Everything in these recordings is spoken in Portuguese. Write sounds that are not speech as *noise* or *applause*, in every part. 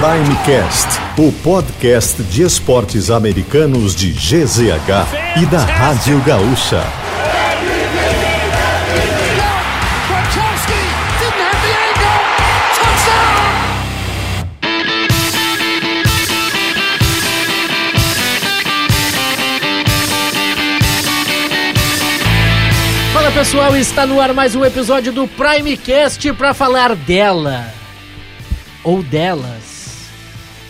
Primecast, o podcast de esportes americanos de GZH e da Rádio Gaúcha. Fala pessoal, está no ar mais um episódio do Primecast para falar dela ou delas.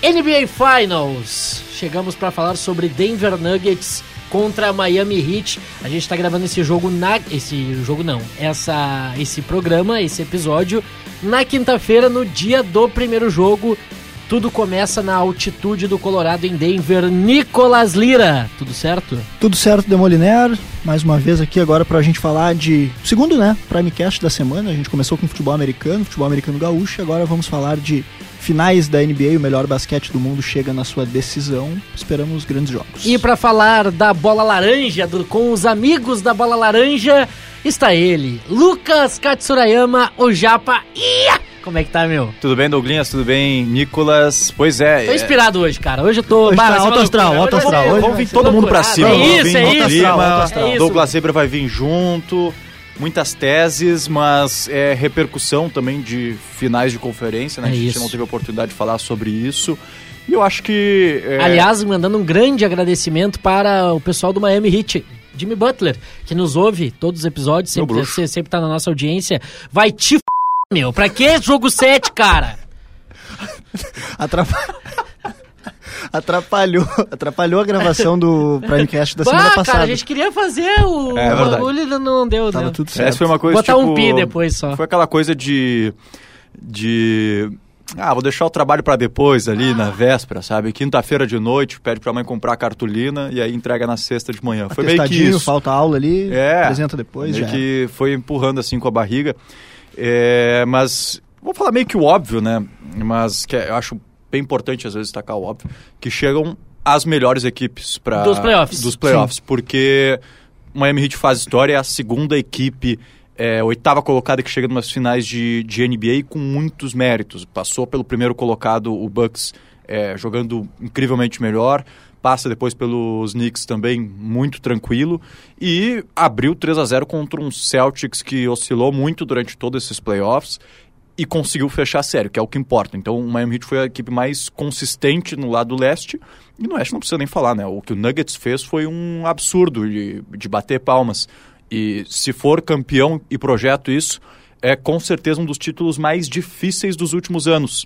NBA Finals. Chegamos para falar sobre Denver Nuggets contra Miami Heat. A gente está gravando esse jogo na esse jogo não, essa esse programa, esse episódio na quinta-feira no dia do primeiro jogo. Tudo começa na altitude do Colorado em Denver. Nicolas Lira, tudo certo? Tudo certo, Demoliner. Mais uma vez aqui agora pra gente falar de. Segundo, né? Primecast da semana. A gente começou com futebol americano, futebol americano gaúcho. Agora vamos falar de finais da NBA. O melhor basquete do mundo chega na sua decisão. Esperamos grandes jogos. E para falar da bola laranja, do, com os amigos da bola laranja, está ele, Lucas Katsurayama, o Japa. Ia! Como é que tá, meu? Tudo bem, Douglinhas? Tudo bem, Nicolas? Pois é. Tô inspirado hoje, cara. Hoje eu tô. Hoje tá alto astral, alto astral. Hoje Vamos vir todo mundo pra loucurada. cima. É isso, é isso. É. Douglas Zebra vai vir junto. Muitas teses, mas é repercussão também de finais de conferência, né? É a gente isso. não teve a oportunidade de falar sobre isso. E eu acho que. é, Aliás, mandando um grande agradecimento para o pessoal do Miami Heat. Jimmy Butler, que nos ouve todos os episódios, sempre, sempre tá na nossa audiência. Vai te f... meu. Pra que jogo 7, cara? *laughs* Atrapa- Atrapalhou, *laughs* atrapalhou a gravação do Primecast da semana passada. cara, a gente queria fazer o É verdade. bagulho e não deu, Tava né? tudo certo. Essa foi uma coisa Botar um tipo, pi depois só. Foi aquela coisa de. de. Ah, vou deixar o trabalho pra depois ali, na véspera, sabe? Quinta-feira de noite, pede pra mãe comprar cartolina e aí entrega na sexta de manhã. Foi meio que isso. falta aula ali, É, apresenta depois. meio Já. que foi empurrando assim com a barriga. É, mas vou falar meio que o óbvio, né? Mas que eu acho bem importante às vezes destacar o óbvio, que chegam as melhores equipes para Dos playoffs. Dos playoffs, porque o Miami Heat faz história, é a segunda equipe é, oitava colocada que chega umas finais de, de NBA com muitos méritos. Passou pelo primeiro colocado, o Bucks, é, jogando incrivelmente melhor. Passa depois pelos Knicks também muito tranquilo. E abriu 3 a 0 contra um Celtics que oscilou muito durante todos esses playoffs e conseguiu fechar a série, que é o que importa. Então, o Miami Heat foi a equipe mais consistente no lado leste. E no oeste não precisa nem falar, né? O que o Nuggets fez foi um absurdo de, de bater palmas. E se for campeão e projeto isso, é com certeza um dos títulos mais difíceis dos últimos anos.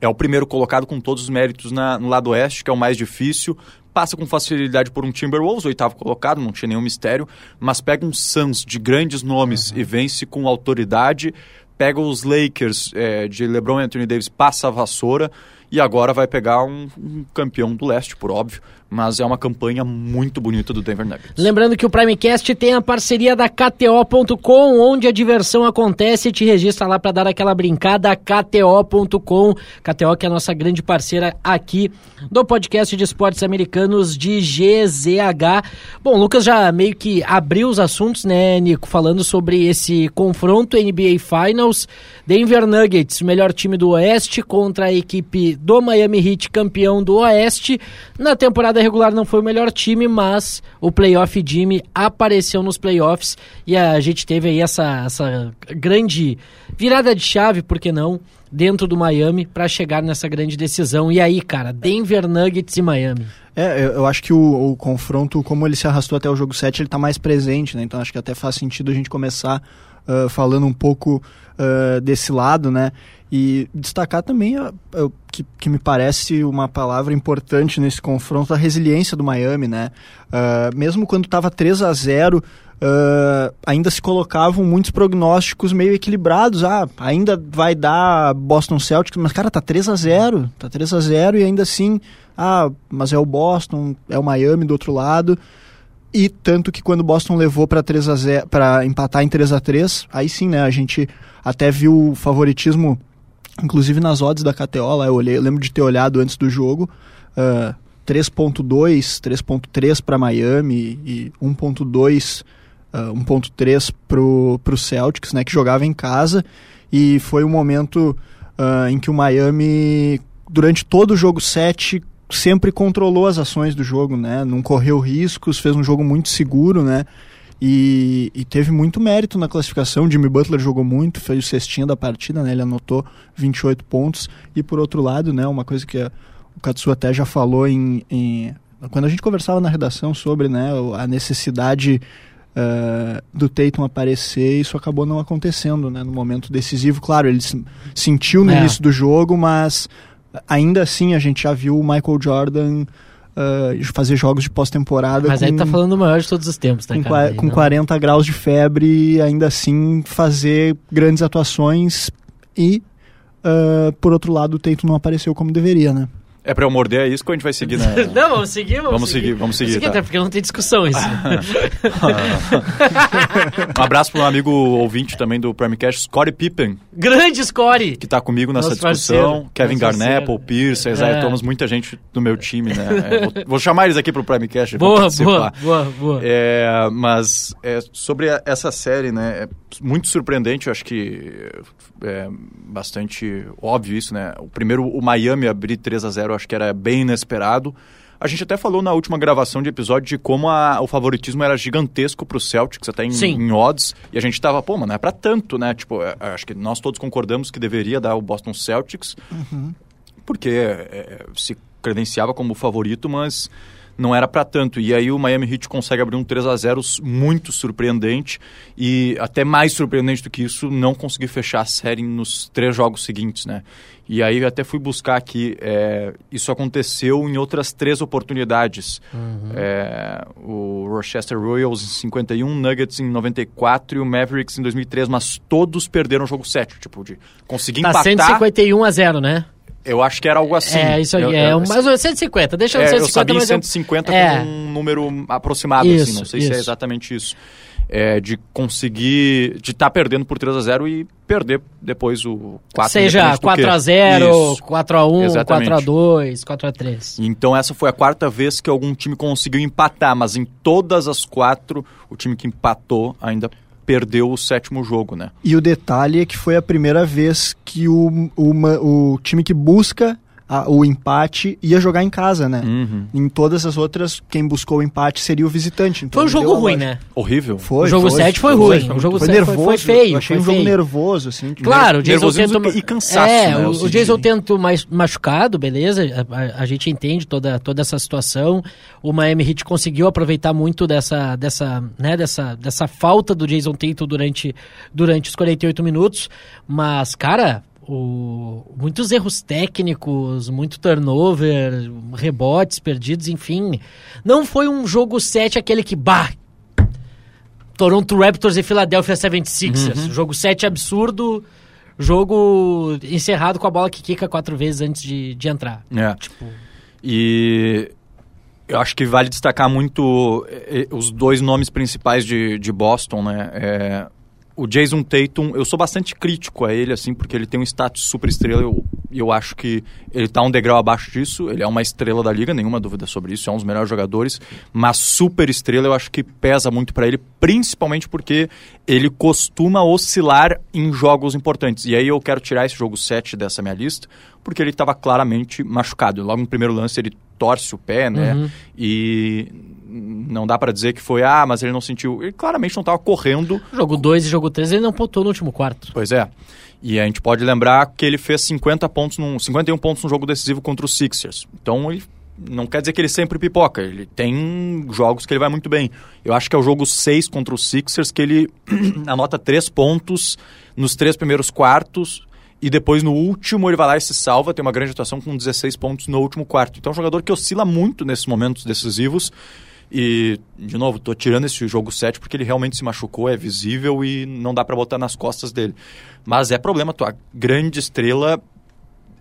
É o primeiro colocado com todos os méritos na- no lado oeste, que é o mais difícil. Passa com facilidade por um Timberwolves, oitavo colocado, não tinha nenhum mistério. Mas pega um Suns de grandes nomes e vence com autoridade. Pega os Lakers é, de LeBron e Anthony Davis, passa a vassoura. E agora vai pegar um, um campeão do leste, por óbvio. Mas é uma campanha muito bonita do Denver Nuggets. Lembrando que o Primecast tem a parceria da KTO.com, onde a diversão acontece. Te registra lá para dar aquela brincada, KTO.com. KTO que é a nossa grande parceira aqui do podcast de esportes americanos de GZH. Bom, Lucas já meio que abriu os assuntos, né, Nico? Falando sobre esse confronto NBA Finals. Denver Nuggets, melhor time do Oeste, contra a equipe do Miami Heat, campeão do Oeste. Na temporada regular não foi o melhor time, mas o playoff Jimmy apareceu nos playoffs e a gente teve aí essa, essa grande virada de chave, por que não, dentro do Miami para chegar nessa grande decisão. E aí, cara, Denver Nuggets e Miami. É, eu, acho que o, o confronto, como ele se arrastou até o jogo 7, ele tá mais presente, né? Então acho que até faz sentido a gente começar ah, falando um pouco ah, desse lado, né? E destacar também ah, ah, que, que me parece uma palavra importante nesse confronto, a resiliência do Miami, né? Ah, mesmo quando estava 3 a 0 ah, ainda se colocavam muitos prognósticos meio equilibrados. Ah, ainda vai dar Boston Celtics, mas cara, tá 3 a 0 tá 3 a 0 e ainda assim, ah, mas é o Boston, é o Miami do outro lado. E tanto que quando Boston levou para 3 a 0 para empatar em 3 a 3 aí sim, né, a gente até viu o favoritismo inclusive nas odds da KTO, lá eu olhei, eu lembro de ter olhado antes do jogo, ah, 3.2, 3.3 para Miami e 1.2 ah, 1.3 pro, pro Celtics, né, que jogava em casa e foi um momento ah, em que o Miami durante todo o jogo 7 sempre controlou as ações do jogo, né? Não correu riscos, fez um jogo muito seguro, né? E, e, teve muito mérito na classificação. Jimmy Butler jogou muito, fez o cestinha da partida, né? Ele anotou 28 pontos. E por outro lado, né? Uma coisa que o Katsu até já falou em, em, quando a gente conversava na redação sobre né, a necessidade uh, do Tatum aparecer, isso acabou não acontecendo né, no momento decisivo. Claro, ele sentiu no é. início do jogo, mas ainda assim a gente já viu o Michael Jordan uh, fazer jogos de pós-temporada. Mas com, aí tá falando o maior de todos os tempos, tá, com, cara? com 40 graus de febre e ainda assim fazer grandes atuações e, uh, por outro lado, o Teito não apareceu como deveria, né? É pra eu morder a isca ou a gente vai seguir na... *laughs* não, vamos seguir, vamos, vamos seguir. seguir. Vamos seguir, seguir tá. Até porque não tem discussão isso. *laughs* um abraço para um amigo ouvinte também do Primecast, Scottie Pippen. Grande Scottie! Que tá comigo nessa Nosso discussão. Parceiro. Kevin Nosso Garnett. Paul Pierce, é. Isaiah Thomas, muita gente do meu time, né? É, vou, vou, chamar eles aqui pro Primecast. Boa, boa, boa, boa. É, mas é, sobre essa série, né? É muito surpreendente, eu acho que é bastante óbvio isso, né? O primeiro, o Miami abrir 3 a 0 acho que era bem inesperado. A gente até falou na última gravação de episódio de como a, o favoritismo era gigantesco para o Celtics, até em, em, odds. E a gente tava, pô, mas não é para tanto, né? Tipo, é, acho que nós todos concordamos que deveria dar o Boston Celtics, uhum. porque é, se credenciava como favorito, mas não era para tanto. E aí o Miami Heat consegue abrir um 3 a 0 muito surpreendente e até mais surpreendente do que isso, não conseguir fechar a série nos três jogos seguintes, né? E aí eu até fui buscar aqui, é, isso aconteceu em outras três oportunidades. Uhum. É, o Rochester Royals em 51, Nuggets em 94 e o Mavericks em 2003, mas todos perderam o jogo 7, tipo, de conseguir tá empatar... 151 a 0, né? Eu acho que era algo assim. É, isso aí. Eu, é, eu, mais ou menos 150. Deixa no é, 150, eu sabia mas 150 é. como um número aproximado, assim, isso, assim. Não sei isso. se é exatamente isso. É, de conseguir, de estar tá perdendo por 3 a 0 e perder depois o 4 Seja 4 a 0 4 a 1 exatamente. 4 a 2 4 a 3 Então essa foi a quarta vez que algum time conseguiu empatar, mas em todas as quatro, o time que empatou ainda perdeu o sétimo jogo, né? E o detalhe é que foi a primeira vez que o, o, o time que busca a, o empate ia jogar em casa, né? Uhum. Em todas as outras, quem buscou o empate seria o visitante. Então foi um jogo ruim, né? Horrível. Foi, o jogo 7 foi, foi, ruim. O jogo foi nervoso. Foi, foi feio. Eu achei foi um feio. jogo nervoso, assim. Claro, o Jason tento... e cansaço, é, né? O, o Jason tento mais machucado, beleza? A, a, a, gente entende toda, toda essa situação. O Miami Heat conseguiu aproveitar muito dessa, dessa, né, dessa, dessa falta do Jason Tatum durante, durante os 48 minutos. Mas, cara, o, muitos erros técnicos, muito turnover, rebotes perdidos, enfim. Não foi um jogo 7 aquele que, bah, Toronto Raptors e Philadelphia 76ers. Uhum. Jogo 7 absurdo, jogo encerrado com a bola que quica quatro vezes antes de, de entrar. É. Tipo... E eu acho que vale destacar muito eh, eh, os dois nomes principais de, de Boston, né? É, o Jason Tatum, eu sou bastante crítico a ele, assim, porque ele tem um status super estrela. Eu, eu acho que ele está um degrau abaixo disso. Ele é uma estrela da liga, nenhuma dúvida sobre isso. É um dos melhores jogadores. Mas super estrela eu acho que pesa muito para ele, principalmente porque ele costuma oscilar em jogos importantes. E aí eu quero tirar esse jogo 7 dessa minha lista, porque ele estava claramente machucado. Logo no primeiro lance ele torce o pé, né? Uhum. E não dá para dizer que foi, ah, mas ele não sentiu. Ele claramente não estava correndo. Jogo 2 e jogo 3 ele não pontou no último quarto. Pois é. E a gente pode lembrar que ele fez 50 pontos num, 51 pontos no jogo decisivo contra os Sixers. Então ele não quer dizer que ele sempre pipoca, ele tem jogos que ele vai muito bem. Eu acho que é o jogo 6 contra os Sixers que ele *clears throat* anota 3 pontos nos três primeiros quartos e depois no último ele vai lá e se salva, tem uma grande atuação com 16 pontos no último quarto. Então é um jogador que oscila muito nesses momentos decisivos e, de novo, estou tirando esse jogo 7 porque ele realmente se machucou, é visível e não dá para botar nas costas dele. Mas é problema, tua grande estrela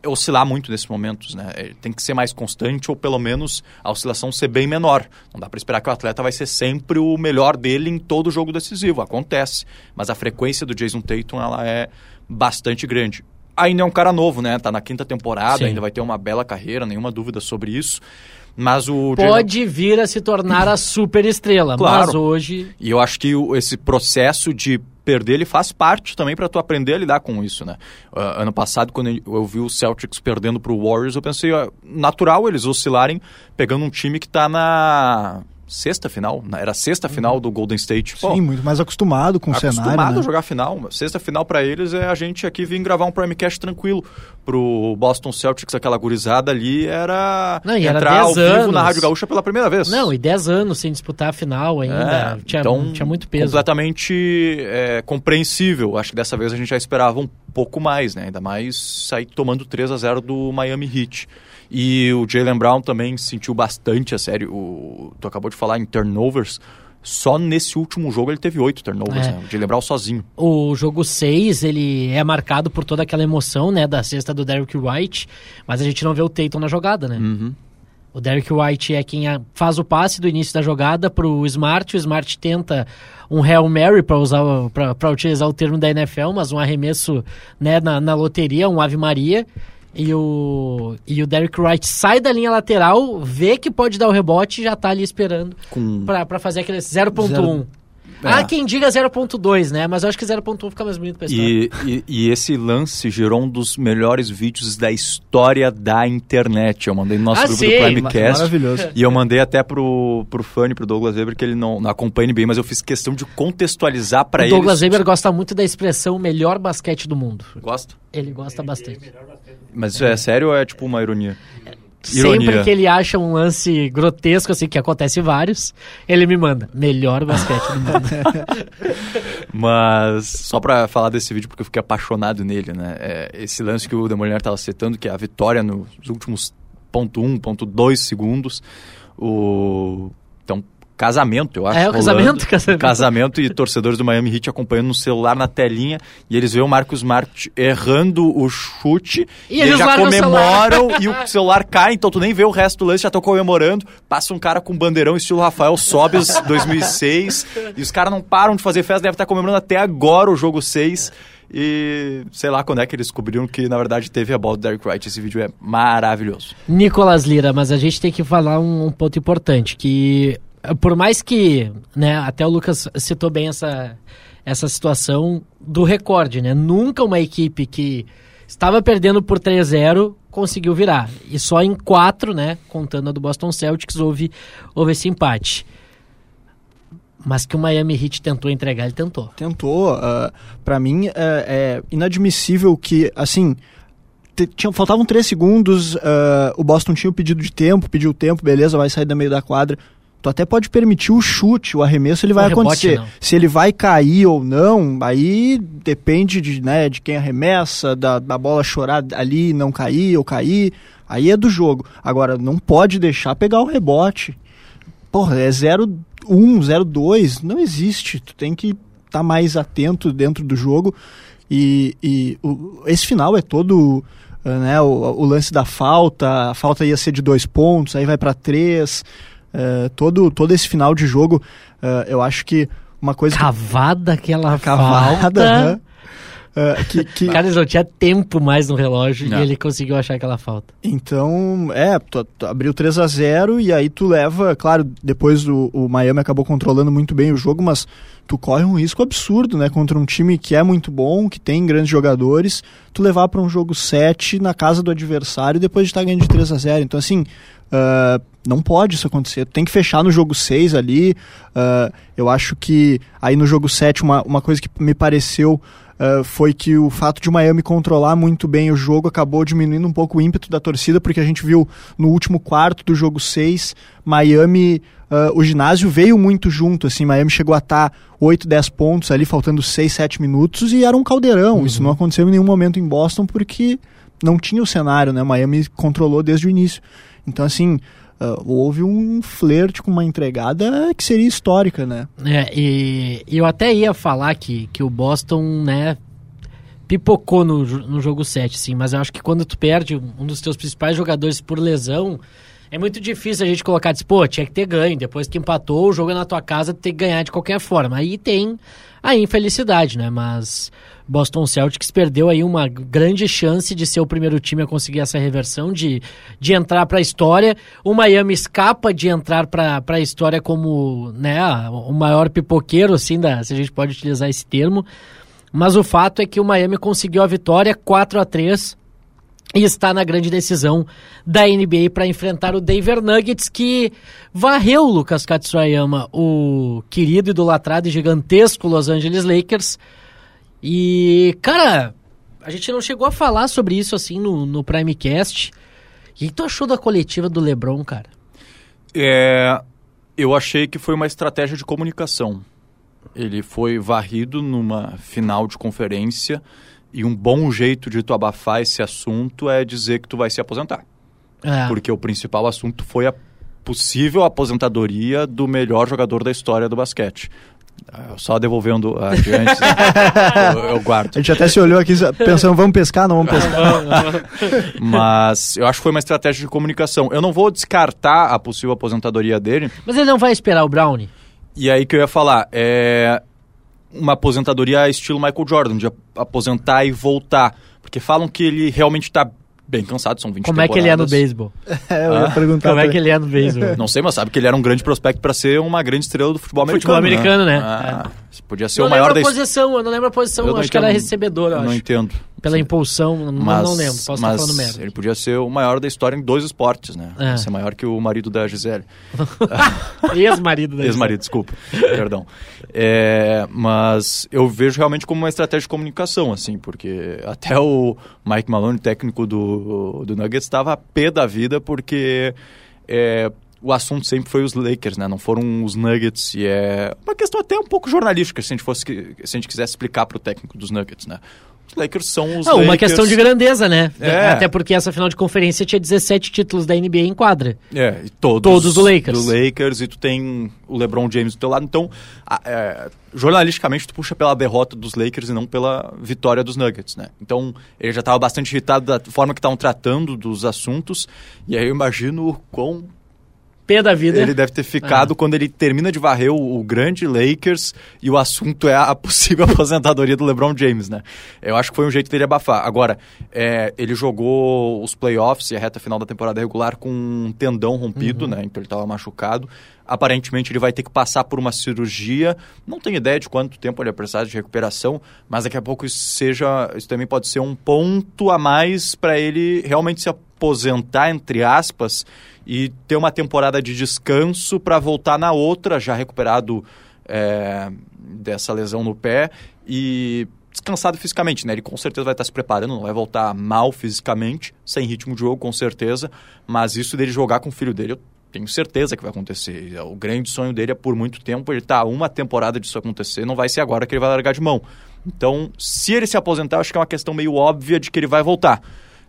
oscilar muito nesses momentos, né? Ele tem que ser mais constante ou pelo menos a oscilação ser bem menor. Não dá para esperar que o atleta vai ser sempre o melhor dele em todo jogo decisivo, acontece, mas a frequência do Jason Tatum ela é bastante grande. Ainda é um cara novo, né? Tá na quinta temporada, Sim. ainda vai ter uma bela carreira, nenhuma dúvida sobre isso. Mas o Pode vir a se tornar a super estrela, claro. mas hoje. E eu acho que esse processo de perder, ele faz parte também para tu aprender a lidar com isso, né? Uh, ano passado, quando eu vi o Celtics perdendo para o Warriors, eu pensei, uh, natural eles oscilarem pegando um time que está na sexta final, era a sexta uhum. final do Golden State. Pô, Sim, muito mais acostumado com o cenário. Acostumado né? a jogar final. Sexta final para eles é a gente aqui vir gravar um Primecast tranquilo. Pro Boston Celtics, aquela gurizada ali era Não, e entrar era ao vivo anos. na Rádio Gaúcha pela primeira vez. Não, e 10 anos sem disputar a final ainda. É, tinha, então, tinha muito peso. Completamente é, compreensível. Acho que dessa vez a gente já esperava um pouco mais, né? Ainda mais sair tomando 3 a 0 do Miami Heat. E o Jalen Brown também sentiu bastante a sério. O, tu acabou de falar em turnovers. Só nesse último jogo ele teve oito turnovers, é. né? O Jalen Brown sozinho. O jogo 6, ele é marcado por toda aquela emoção, né? Da cesta do Derrick White. Mas a gente não vê o Tatum na jogada, né? Uhum. O Derrick White é quem faz o passe do início da jogada para o Smart. O Smart tenta um Hail Mary, para usar para utilizar o termo da NFL, mas um arremesso né, na, na loteria, um Ave Maria e o, e o Derek Wright sai da linha lateral, vê que pode dar o rebote e já tá ali esperando Com... para fazer aquele 0.1. É. Há quem diga 0.2, né? Mas eu acho que 0.1 fica mais bonito pra e, e, e, esse lance gerou um dos melhores vídeos da história da internet. Eu mandei no nosso ah, grupo sim, do Primecast. Maravilhoso. E eu mandei até pro, pro Fanny, pro Douglas Weber, que ele não, não acompanha bem, mas eu fiz questão de contextualizar para ele. O Douglas Weber gosta muito da expressão melhor basquete do mundo. Gosta? Ele gosta bastante. Mas isso é sério ou é tipo uma ironia? Ironia. Sempre que ele acha um lance grotesco, assim, que acontece vários, ele me manda. Melhor basquete do mundo. *laughs* Mas, só pra falar desse vídeo, porque eu fiquei apaixonado nele, né? É, esse lance que o Demoliner tava citando, que é a vitória nos últimos ponto um, ponto dois segundos. O... Casamento, eu acho. É, o casamento, casamento. Casamento e torcedores do Miami Heat acompanhando no celular na telinha e eles veem o Marcos Smart errando o chute e, e eles já comemoram e o *laughs* celular cai, então tu nem vê o resto do lance, já estão comemorando. Passa um cara com um bandeirão estilo Rafael Sobes *laughs* 2006 e os caras não param de fazer festa, deve estar comemorando até agora o jogo 6. E sei lá quando é que eles descobriram que na verdade teve a bola do Derek Wright. Esse vídeo é maravilhoso. Nicolas Lira, mas a gente tem que falar um, um ponto importante: que por mais que, né, até o Lucas citou bem essa, essa situação do recorde, né? Nunca uma equipe que estava perdendo por 3-0 conseguiu virar. E só em quatro, né, contando a do Boston Celtics, houve, houve esse empate. Mas que o Miami Heat tentou entregar, ele tentou. Tentou. Uh, para mim, é, é, inadmissível que, assim, tinha, faltavam três segundos, uh, o Boston tinha o pedido de tempo, pediu tempo, beleza, vai sair da meio da quadra tu até pode permitir o chute, o arremesso ele vai o acontecer. Rebote, Se ele vai cair ou não, aí depende de, né, de quem arremessa, da, da bola chorar ali, não cair ou cair. Aí é do jogo. Agora, não pode deixar pegar o rebote. Porra, é 0-1, 0-2, não existe. Tu tem que estar tá mais atento dentro do jogo. E, e o, esse final é todo né, o, o, lance da falta, a falta ia ser de dois pontos, aí vai para três. É, todo, todo esse final de jogo, uh, eu acho que uma coisa. Cavada que... aquela Cavada, falta. Né? Uh, que, que... Cara, eles não tinha tempo mais no relógio não. e ele conseguiu achar aquela falta. Então, é, tu, tu abriu 3 a 0 e aí tu leva, claro, depois o, o Miami acabou controlando muito bem o jogo, mas tu corre um risco absurdo, né, contra um time que é muito bom, que tem grandes jogadores, tu levar para um jogo 7 na casa do adversário depois de estar tá ganhando de 3 a 0. Então, assim, uh, não pode isso acontecer. Tem que fechar no jogo 6 ali. Uh, eu acho que aí no jogo 7, uma, uma coisa que me pareceu Uh, foi que o fato de Miami controlar muito bem o jogo acabou diminuindo um pouco o ímpeto da torcida, porque a gente viu no último quarto do jogo 6, Miami, uh, o ginásio veio muito junto, assim, Miami chegou a estar 8, 10 pontos ali, faltando 6, 7 minutos, e era um caldeirão. Uhum. Isso não aconteceu em nenhum momento em Boston, porque não tinha o cenário, né? Miami controlou desde o início. Então, assim, Uh, houve um flerte com uma entregada que seria histórica, né? É, e eu até ia falar que, que o Boston, né, pipocou no, no jogo 7, sim, mas eu acho que quando tu perde um dos teus principais jogadores por lesão, É muito difícil a gente colocar, diz, pô, tinha que ter ganho. Depois que empatou, o jogo é na tua casa, tem que ganhar de qualquer forma. Aí tem a infelicidade, né? Mas Boston Celtics perdeu aí uma grande chance de ser o primeiro time a conseguir essa reversão, de, de entrar para a história. O Miami escapa de entrar para a história como né, o maior pipoqueiro, assim, da, se a gente pode utilizar esse termo. Mas o fato é que o Miami conseguiu a vitória 4 a 3 e está na grande decisão da NBA para enfrentar o Denver Nuggets, que varreu Lucas Katsuyama, o querido, idolatrado e gigantesco Los Angeles Lakers. E, cara, a gente não chegou a falar sobre isso assim no, no Primecast. O que tu achou da coletiva do LeBron, cara? É, eu achei que foi uma estratégia de comunicação. Ele foi varrido numa final de conferência e um bom jeito de tu abafar esse assunto é dizer que tu vai se aposentar. É. Porque o principal assunto foi a possível aposentadoria do melhor jogador da história do basquete. Ah, Só devolvendo adiante, né? *laughs* eu, eu guardo. A gente até se olhou aqui pensando, vamos pescar, não vamos pescar. Mas eu acho que foi uma estratégia de comunicação. Eu não vou descartar a possível aposentadoria dele. Mas ele não vai esperar o Brownie? E aí que eu ia falar, é uma aposentadoria estilo Michael Jordan, de ap- aposentar e voltar. Porque falam que ele realmente está bem cansado, são 20 Como é que ele é no temporadas. beisebol? *laughs* É, eu ia Ah, perguntar. Como é que ele é no beisebol? Não sei, mas sabe que ele era um grande prospecto para ser uma grande estrela do futebol americano. Futebol americano, né? Ah, Podia ser não o maior lembro da a posição, eu não lembro a posição, Eu eu não acho que era entendo- recebedor, eu Eu não acho. entendo. Pela impulsão, não, Mas, não lembro, posso estar falando merda. ele podia ser o maior da história em dois esportes, né? É. Ser maior que o marido da Gisele. *laughs* Ex-marido da Ex-marido, desculpa. Perdão. É, mas eu vejo realmente como uma estratégia de comunicação, assim, porque até o Mike Malone, técnico do, do Nuggets, estava a pé da vida porque é, o assunto sempre foi os Lakers, né? Não foram os Nuggets. E é uma questão até um pouco jornalística, se a gente, fosse, se a gente quisesse explicar para o técnico dos Nuggets, né? Os Lakers são os Ah, uma Lakers. questão de grandeza, né? É. Até porque essa final de conferência tinha 17 títulos da NBA em quadra. É, e todos, Todos do Lakers. Do Lakers, e tu tem o LeBron James do teu lado. Então, a- é, jornalisticamente, tu puxa pela derrota dos Lakers e não pela vitória dos Nuggets, né? Então, ele já estava bastante irritado da forma que estavam tratando dos assuntos. E aí eu imagino o quão Pé da vida. ele deve ter ficado quando ele termina de varrer o, o grande Lakers e o assunto é a *laughs* possível aposentadoria do LeBron James, né? Eu acho que foi um jeito dele abafar. Agora, é, ele jogou os playoffs e a reta final da temporada regular com um tendão rompido, né? Então ele estava machucado. Aparentemente ele vai ter que passar por uma cirurgia. Não tenho ideia de quanto tempo ele vai precisar de recuperação, mas daqui a pouco isso seja, isso também pode ser um ponto a mais para ele realmente se aposentar entre aspas e ter uma temporada de descanso para voltar na outra já recuperado é, dessa lesão no pé e descansado fisicamente, né? Ele com certeza vai estar se preparando, não vai voltar mal fisicamente, sem ritmo de jogo com certeza, mas isso dele jogar com o filho dele, eu tenho certeza que vai acontecer. O grande sonho dele é por muito tempo, ele está uma temporada disso acontecer, não vai ser agora que ele vai largar de mão. Então, se ele se aposentar, acho que é uma questão meio óbvia de que ele vai voltar.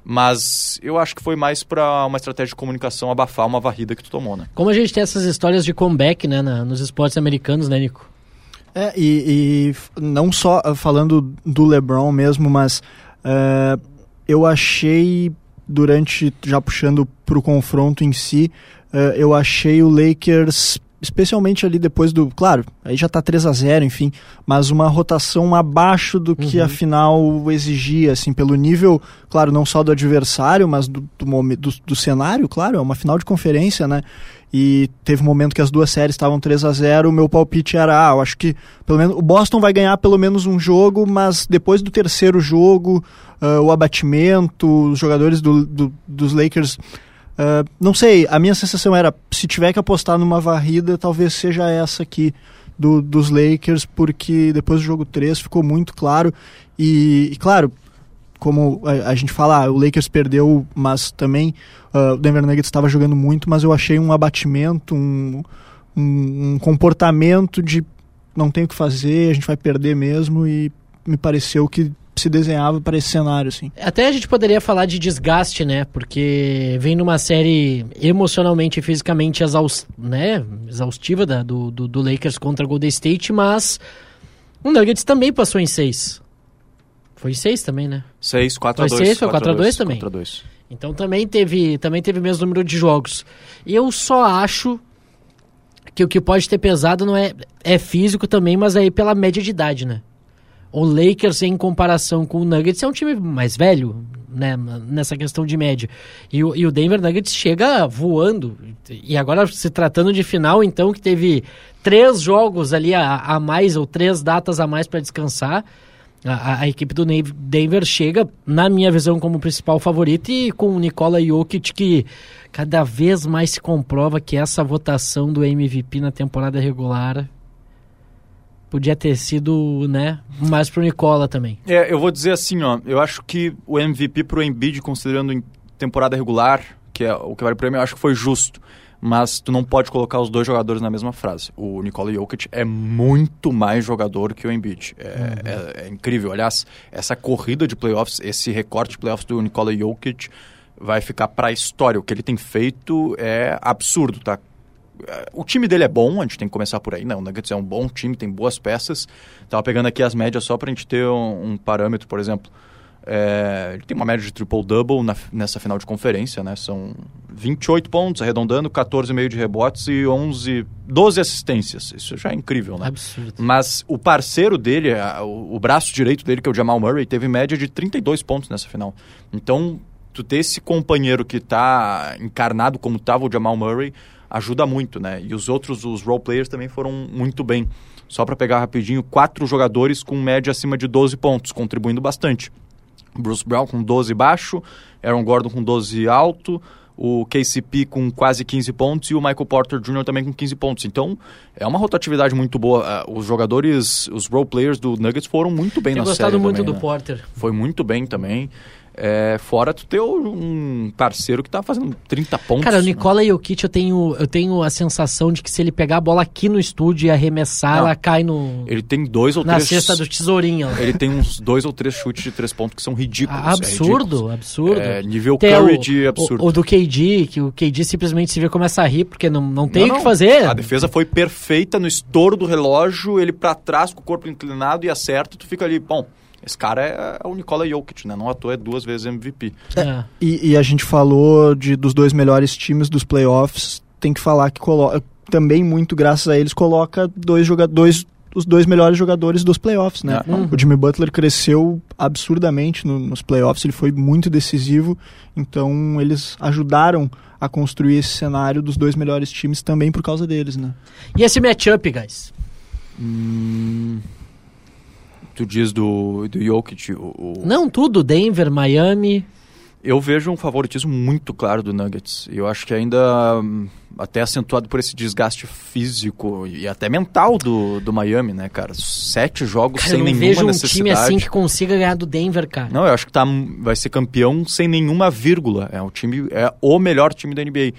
Mas eu acho que foi mais para uma estratégia de comunicação abafar uma varrida que tu tomou, né? Como a gente tem essas histórias de comeback, né, na- nos esportes americanos, né, Nico? É, e, e não só ah, falando do LeBron mesmo, mas eh, eu achei, durante, já puxando pro confronto em si, eh, eu achei o Lakers, especialmente ali depois do. Claro, aí já tá 3 a 0 enfim, mas uma rotação abaixo do que Uhum. a final exigia, assim, pelo nível, claro, não só do adversário, mas do, do, do, do cenário, claro, é uma final de conferência, né? E teve um momento que as duas séries estavam 3 a 0 o meu palpite era, ah, eu acho que pelo menos o Boston vai ganhar pelo menos um jogo, mas depois do terceiro jogo, ah, o abatimento, os jogadores do, do- dos Lakers, ah, não sei, a minha sensação era, se tiver que apostar numa varrida, talvez seja essa aqui do- dos Lakers, porque depois do jogo 3 ficou muito claro, e, e claro, como a, a gente fala, ah, o Lakers perdeu, mas também ah, o Denver Nuggets estava jogando muito, mas eu achei um abatimento, um, um, um comportamento de não tem o que fazer, a gente vai perder mesmo e me pareceu que se desenhava para esse cenário, assim. Até a gente poderia falar de desgaste, né? Porque vem numa série emocionalmente e fisicamente exaus, né? exaustiva da- do, do, do Lakers contra Golden State, mas o Nuggets também passou em seis. Foi em seis também, né? 6, 4 a Foi 2. seis, foi 4 a 2 também. 4 a 2. Então também teve, também teve o mesmo número de jogos. Eu só acho que o que pode ter pesado não é, é físico também, mas aí pela média de idade, né? O Lakers, em comparação com o Nuggets, é um time mais velho, né? Nessa questão de média. E o, e o Denver Nuggets chega voando. E agora, se tratando de final, então, que teve três jogos ali a, a mais, ou três datas a mais para descansar. A, a, equipe do Denver chega, na minha visão, como principal favorito e com o Nikola Jokic, que cada vez mais se comprova que essa votação do MVP na temporada regular podia ter sido, né, mais pro Nicola também. É, eu vou dizer assim, ó, eu acho que o MVP pro Embiid, considerando em temporada regular, que é o que vale o prêmio, eu acho que foi justo. Mas tu não pode colocar os dois jogadores na mesma frase. O Nikola Jokic é muito mais jogador que o Embiid. É, uhum. é, é incrível. Aliás, essa corrida de playoffs, esse recorte de playoffs do Nikola Jokic vai ficar para a história. O que ele tem feito é absurdo, tá? O time dele é bom, a gente tem que começar por aí, né? O Nuggets é um bom time, tem boas peças. Tava pegando aqui as médias só pra gente ter um, um parâmetro, por exemplo. É, ele tem uma média de triple-double nessa final de conferência, né? São 28 pontos, arredondando, 14,5 de rebotes e 11, 12 assistências. Isso já é incrível, né? Absurdo. Mas o parceiro dele, a, o, o braço direito dele, que é o Jamal Murray, teve média de 32 pontos nessa final. Então, tu ter esse companheiro que tá encarnado como tava o Jamal Murray ajuda muito, né? E os outros, os role players também foram muito bem. Só para pegar rapidinho, quatro jogadores com média acima de 12 pontos, contribuindo bastante. Bruce Brown com 12 baixo, Aaron Gordon com 12 alto, o KCP com quase 15 pontos e o Michael Porter Jr. também com 15 pontos. Então, é uma rotatividade muito boa. Ah, os jogadores, os role players do Nuggets foram muito bem Tenho na série. gostado muito também, do né? Porter. Foi muito bem também. É, fora tu ter um parceiro que tá fazendo 30 pontos. Cara, o Nicola né? Jokic, eu tenho, eu tenho a sensação de que se ele pegar a bola aqui no estúdio e arremessar, Não, ela cai no. Ele tem dois ou na três. Na cesta do tesourinho. Ele tem uns dois ou três chutes de três pontos que são ridículos. Ah, absurdo, é absurdo. É, nível tem Curry o, de absurdo. O, o, do KD, que o KD simplesmente se vê começa a rir, porque não, não tem o que fazer. A defesa foi perfeita no estouro do relógio, ele para trás com o corpo inclinado e acerta, tu fica ali, bom. Esse cara é, é o Nikola Jokic, né? Não à toa é duas vezes MVP. É. E, e, a gente falou de, dos dois melhores times dos playoffs. Tem que falar que coloca, também muito graças a eles coloca dois jogadores os dois melhores jogadores dos playoffs, né? Uhum. O Jimmy Butler cresceu absurdamente no, nos playoffs, ele foi muito decisivo, então eles ajudaram a construir esse cenário dos dois melhores times também por causa deles, né? E esse matchup, guys? Hum tu diz do, do Jokic? O, o... Não, tudo. Denver, Miami. Eu vejo um favoritismo muito claro do Nuggets. Eu acho que ainda hum, até acentuado por esse desgaste físico e até mental do, do Miami, né, cara? Sete jogos cara, sem eu nenhuma vejo um necessidade. time assim que consiga ganhar do Denver, cara. Não, eu acho que tá, vai ser campeão sem nenhuma vírgula. É um time, é o melhor time da NBA.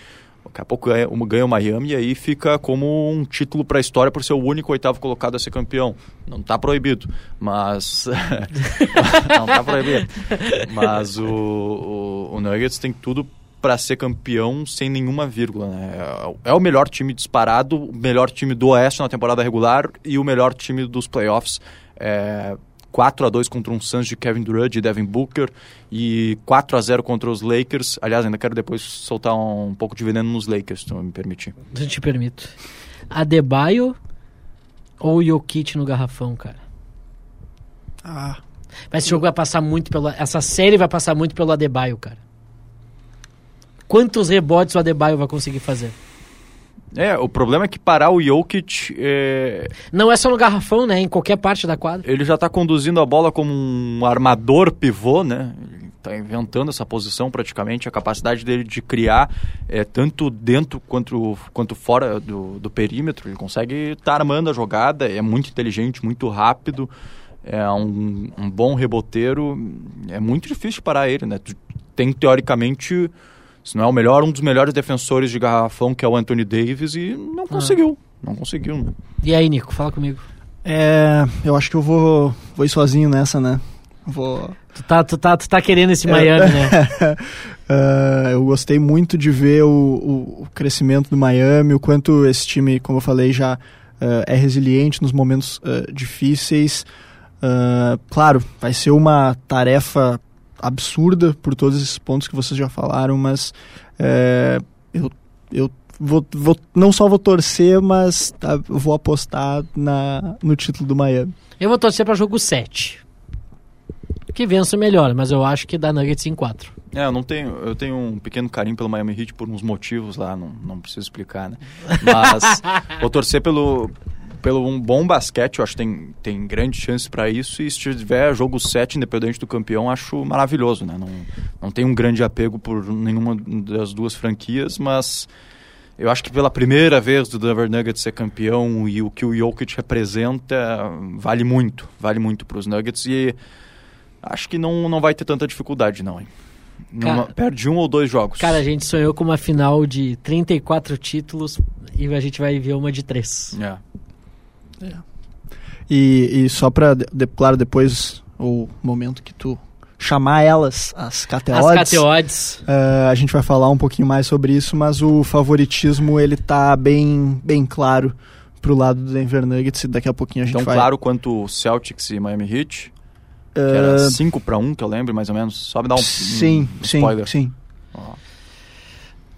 Daqui a pouco ganha, ganha o Miami e aí fica como um título para a história por ser o único oitavo colocado a ser campeão. Não está proibido, mas. *laughs* não está proibido. Mas o, o, o Nuggets tem tudo para ser campeão sem nenhuma vírgula. Né? É, o melhor time disparado, o melhor time do Oeste na temporada regular e o melhor time dos playoffs. É, 4 a 2 contra um Suns de Kevin Durant e Devin Booker e 4 a 0 contra os Lakers. Aliás, ainda quero depois soltar um, um pouco de veneno nos Lakers, se me permitir. Eu te permito. Adebayo ou Jokic no garrafão, cara? Ah. Mas esse jogo vai passar muito pelo. Essa série vai passar muito pelo Adebayo, cara. Quantos rebotes o Adebayo vai conseguir fazer? É, o problema é que parar o Jokic. É... Não é só no garrafão, né? Em qualquer parte da quadra. Ele já está conduzindo a bola como um armador pivô, né? Está inventando essa posição praticamente. A capacidade dele de criar, é, tanto dentro quanto, quanto fora do, do perímetro. Ele consegue estar tá armando a jogada, é muito inteligente, muito rápido. É um, um bom reboteiro. É muito difícil parar ele, né? Tu tem teoricamente se não é o melhor, um dos melhores defensores de garrafão, que é o Anthony Davis, e não ah. conseguiu. Ah. Não conseguiu, né? E aí, Nico, fala comigo. É, eu acho que eu vou, vou ir sozinho nessa, né? Vou... Tu tá, tu tá, tu tá querendo esse Miami, *laughs* é, né? uh, eu gostei muito de ver o, o, o, crescimento do Miami, o quanto esse time, como eu falei, já uh, é resiliente nos momentos uh, difíceis. claro, vai ser uma tarefa absurda por todos esses pontos que vocês já falaram, mas é, eu, eu vou, vou, não só vou torcer, mas tá, vou apostar na, no título do Miami. Eu vou torcer para jogo 7. Que vença melhor, mas eu acho que dá Nuggets em 4. É, eu não tenho, eu tenho um pequeno carinho pelo Miami Heat por uns motivos lá, não, não preciso explicar, né? *laughs* Mas vou torcer pelo, pelo um bom basquete, eu acho que tem, tem grande chance para isso. E se tiver jogo 7, independente do campeão, acho maravilhoso, né? Não, não tenho um grande apego por nenhuma das duas franquias, mas eu acho que pela primeira vez do Denver Nuggets ser campeão e o que o Jokic representa vale muito, vale muito para os Nuggets e acho que não, não vai ter tanta dificuldade não, hein? Numa, cara, perde um ou dois jogos. Cara, a gente sonhou com uma final de 34 títulos e a gente vai ver uma de três. É. É. E, e só para, de, claro, depois o momento que tu chamar elas, as cateodes. As cateodes. Uh, a gente vai falar um pouquinho mais sobre isso, mas o favoritismo ele tá bem, bem claro pro lado do Denver Nuggets e daqui a pouquinho a gente Tão vai... claro quanto Celtics e Miami Heat? Que uh, era 5 para 1, que eu lembro, mais ou menos. Só me dá um, sim, um spoiler. Sim, sim.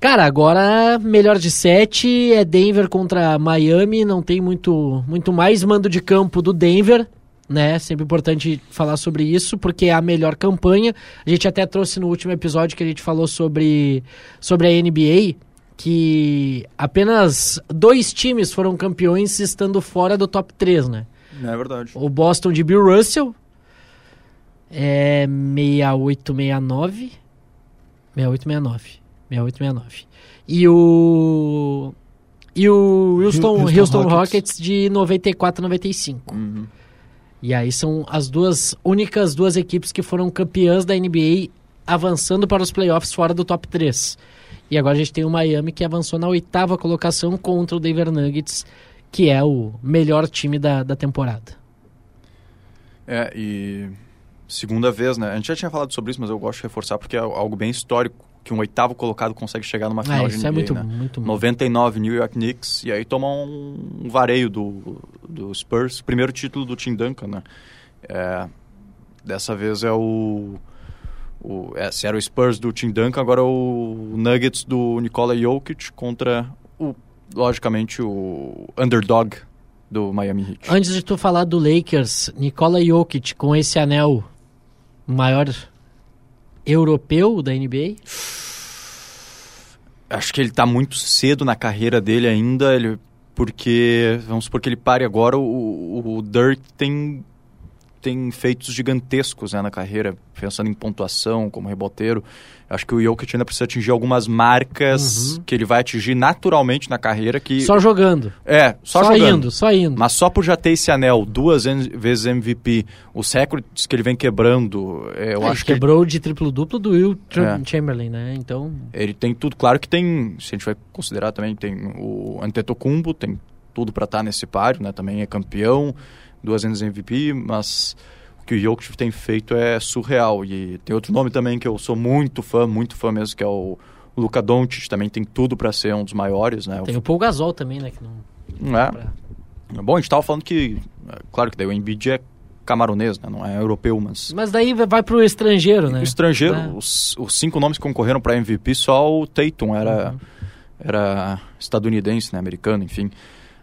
Cara, agora melhor de sete é Denver contra Miami, não tem muito, muito mais mando de campo do Denver, né? Sempre importante falar sobre isso, porque é a melhor campanha. A gente até trouxe no último episódio que a gente falou sobre, sobre a NBA, que apenas dois times foram campeões estando fora do top 3, né? É verdade. O Boston de Bill Russell é 6869. 6869. 6869. E o. E o Houston, Houston, Houston Rockets. Rockets. de 94 95. Uhum. E aí são as duas únicas duas equipes que foram campeãs da NBA avançando para os playoffs fora do top 3. E agora a gente tem o Miami que avançou na oitava colocação contra o Denver Nuggets, que é o melhor time da, da temporada. É, e segunda vez, né? A gente já tinha falado sobre isso, mas eu gosto de reforçar porque é algo bem histórico que um oitavo colocado consegue chegar numa final é, de isso NBA, é muito, né? muito 99 New York Knicks e aí toma um, um vareio do, do Spurs, primeiro título do Tim Duncan, né? É, dessa vez é o, o é, se era o Spurs do Tim Duncan, agora é o Nuggets do Nikola Jokic contra o logicamente o underdog do Miami Heat. Antes de tu falar do Lakers, Nikola Jokic com esse anel maior europeu da NBA? Acho que ele está muito cedo na carreira dele ainda, ele, porque, vamos supor que ele pare agora, o, o Dirk tem, tem feitos gigantescos né, na carreira, pensando em pontuação, como reboteiro. Acho que o Jokic ainda precisa atingir algumas marcas uhum. que ele vai atingir naturalmente na carreira. que Só jogando. É, só, só jogando. indo, só indo. Mas só por já ter esse anel, duas vezes MVP, os recordes que ele vem quebrando, é, eu é, acho que... quebrou de triplo-duplo do Will é. Chamberlain, né? Então... Ele tem tudo, claro que tem, se a gente vai considerar também, tem o Antetokounmpo, tem tudo para estar tá nesse páreo, né? Também é campeão, duas vezes MVP, mas que o Jokic tem feito é surreal. E tem outro nome também que eu sou muito fã, muito fã mesmo, que é o Luca Doncic, também tem tudo para ser um dos maiores, né? Tem o Paul Gasol também, né? Que não... não é. Pra... Bom, a gente estava falando que, é, claro que daí o Embiid é camaronês, né? não é europeu, mas... Mas daí vai para o estrangeiro, né? O estrangeiro, é. os, os, cinco nomes que concorreram para MVP, só o Tatum era, uhum. era estadunidense, né? americano, enfim